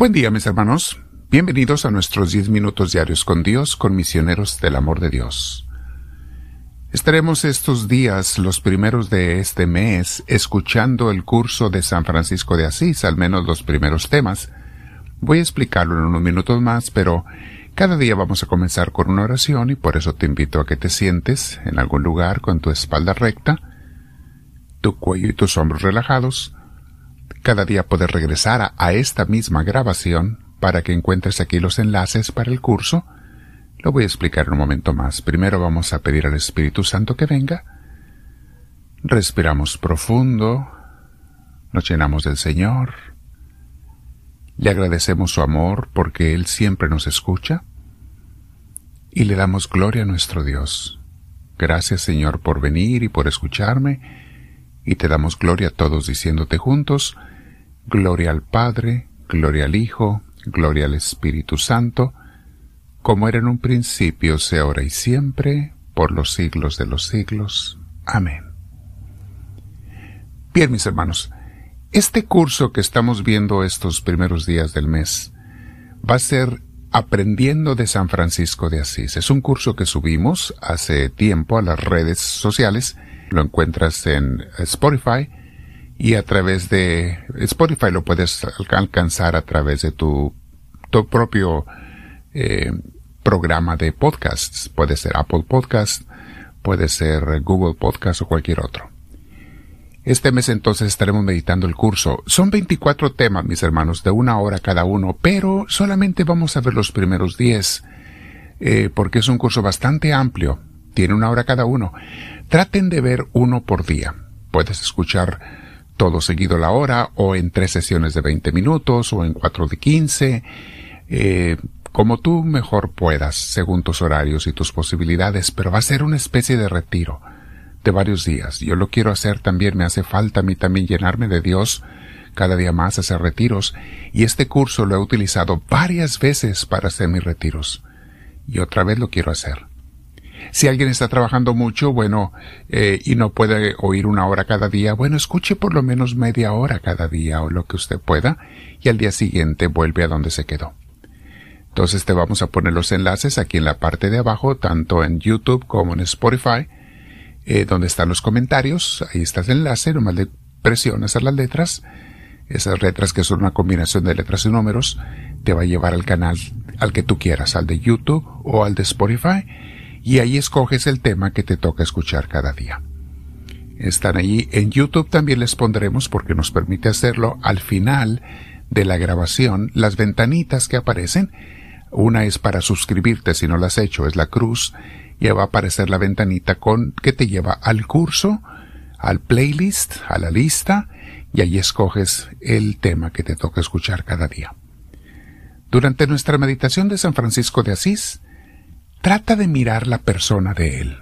Buen día mis hermanos, bienvenidos a nuestros 10 minutos diarios con Dios, con misioneros del amor de Dios. Estaremos estos días, los primeros de este mes, escuchando el curso de San Francisco de Asís, al menos los primeros temas. Voy a explicarlo en unos minutos más, pero cada día vamos a comenzar con una oración y por eso te invito a que te sientes en algún lugar con tu espalda recta, tu cuello y tus hombros relajados, cada día puedes regresar a, esta misma grabación para que encuentres aquí los enlaces para el curso. Lo voy a explicar en un momento más. Primero vamos a pedir al Espíritu Santo que venga. Respiramos profundo. Nos llenamos del Señor. Le agradecemos su amor porque Él siempre nos escucha. Y le damos gloria a nuestro Dios. Gracias Señor por venir y por escucharme. Y te damos gloria a todos diciéndote juntos, Gloria al Padre, gloria al Hijo, gloria al Espíritu Santo, como era en un principio, sea ahora y siempre, por los siglos de los siglos. Amén. Bien, mis hermanos, este curso que estamos viendo estos primeros días del mes va a ser Aprendiendo de San Francisco de Asís. Es un curso que subimos hace tiempo a las redes sociales. Lo encuentras en Spotify, y a través de Spotify lo puedes alcanzar a través de tu, tu propio eh, programa de podcasts. Puede ser Apple Podcast, puede ser Google Podcast o cualquier otro. Este mes entonces estaremos meditando el curso. Son 24 temas, mis hermanos, de una hora cada uno, pero solamente vamos a ver los primeros 10, eh, porque es un curso bastante amplio. Tiene una hora cada uno. Traten de ver uno por día. Puedes escuchar todo seguido la hora, o en tres sesiones de 20 minutos, o en cuatro de 15, eh, como tú mejor puedas, según tus horarios y tus posibilidades, pero va a ser una especie de retiro de varios días. Yo lo quiero hacer también, me hace falta a mí también llenarme de Dios cada día más, hacer retiros, y este curso lo he utilizado varias veces para hacer mis retiros, y otra vez lo quiero hacer. Si alguien está trabajando mucho, bueno, eh, y no puede oír una hora cada día, bueno, escuche por lo menos media hora cada día o lo que usted pueda, y al día siguiente vuelve a donde se quedó. Entonces te vamos a poner los enlaces aquí en la parte de abajo, tanto en YouTube como en Spotify, eh, donde están los comentarios. Ahí está el enlace, nomás le presionas a las letras. Esas letras que son una combinación de letras y números, te va a llevar al canal al que tú quieras, al de YouTube o al de Spotify y ahí escoges el tema que te toca escuchar cada día. Están allí en YouTube también les pondremos porque nos permite hacerlo al final de la grabación las ventanitas que aparecen. Una es para suscribirte si no lo has hecho, es la cruz, ya va a aparecer la ventanita con que te lleva al curso, al playlist, a la lista, y ahí escoges el tema que te toca escuchar cada día. Durante nuestra meditación de San Francisco de Asís, Trata de mirar la persona de él.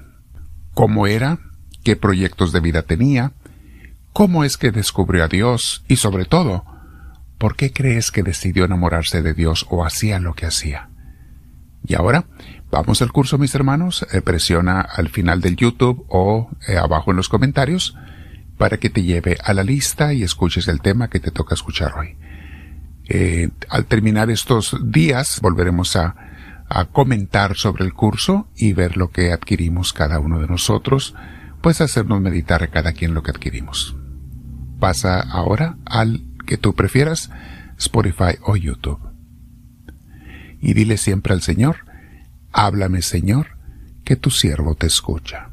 ¿Cómo era? ¿Qué proyectos de vida tenía? ¿Cómo es que descubrió a Dios? Y sobre todo, ¿por qué crees que decidió enamorarse de Dios o hacía lo que hacía? Y ahora, vamos al curso, mis hermanos. Eh, presiona al final del YouTube o eh, abajo en los comentarios para que te lleve a la lista y escuches el tema que te toca escuchar hoy. Eh, al terminar estos días, volveremos a a comentar sobre el curso y ver lo que adquirimos cada uno de nosotros, pues hacernos meditar cada quien lo que adquirimos. Pasa ahora al que tú prefieras, Spotify o YouTube. Y dile siempre al Señor, háblame Señor, que tu siervo te escucha.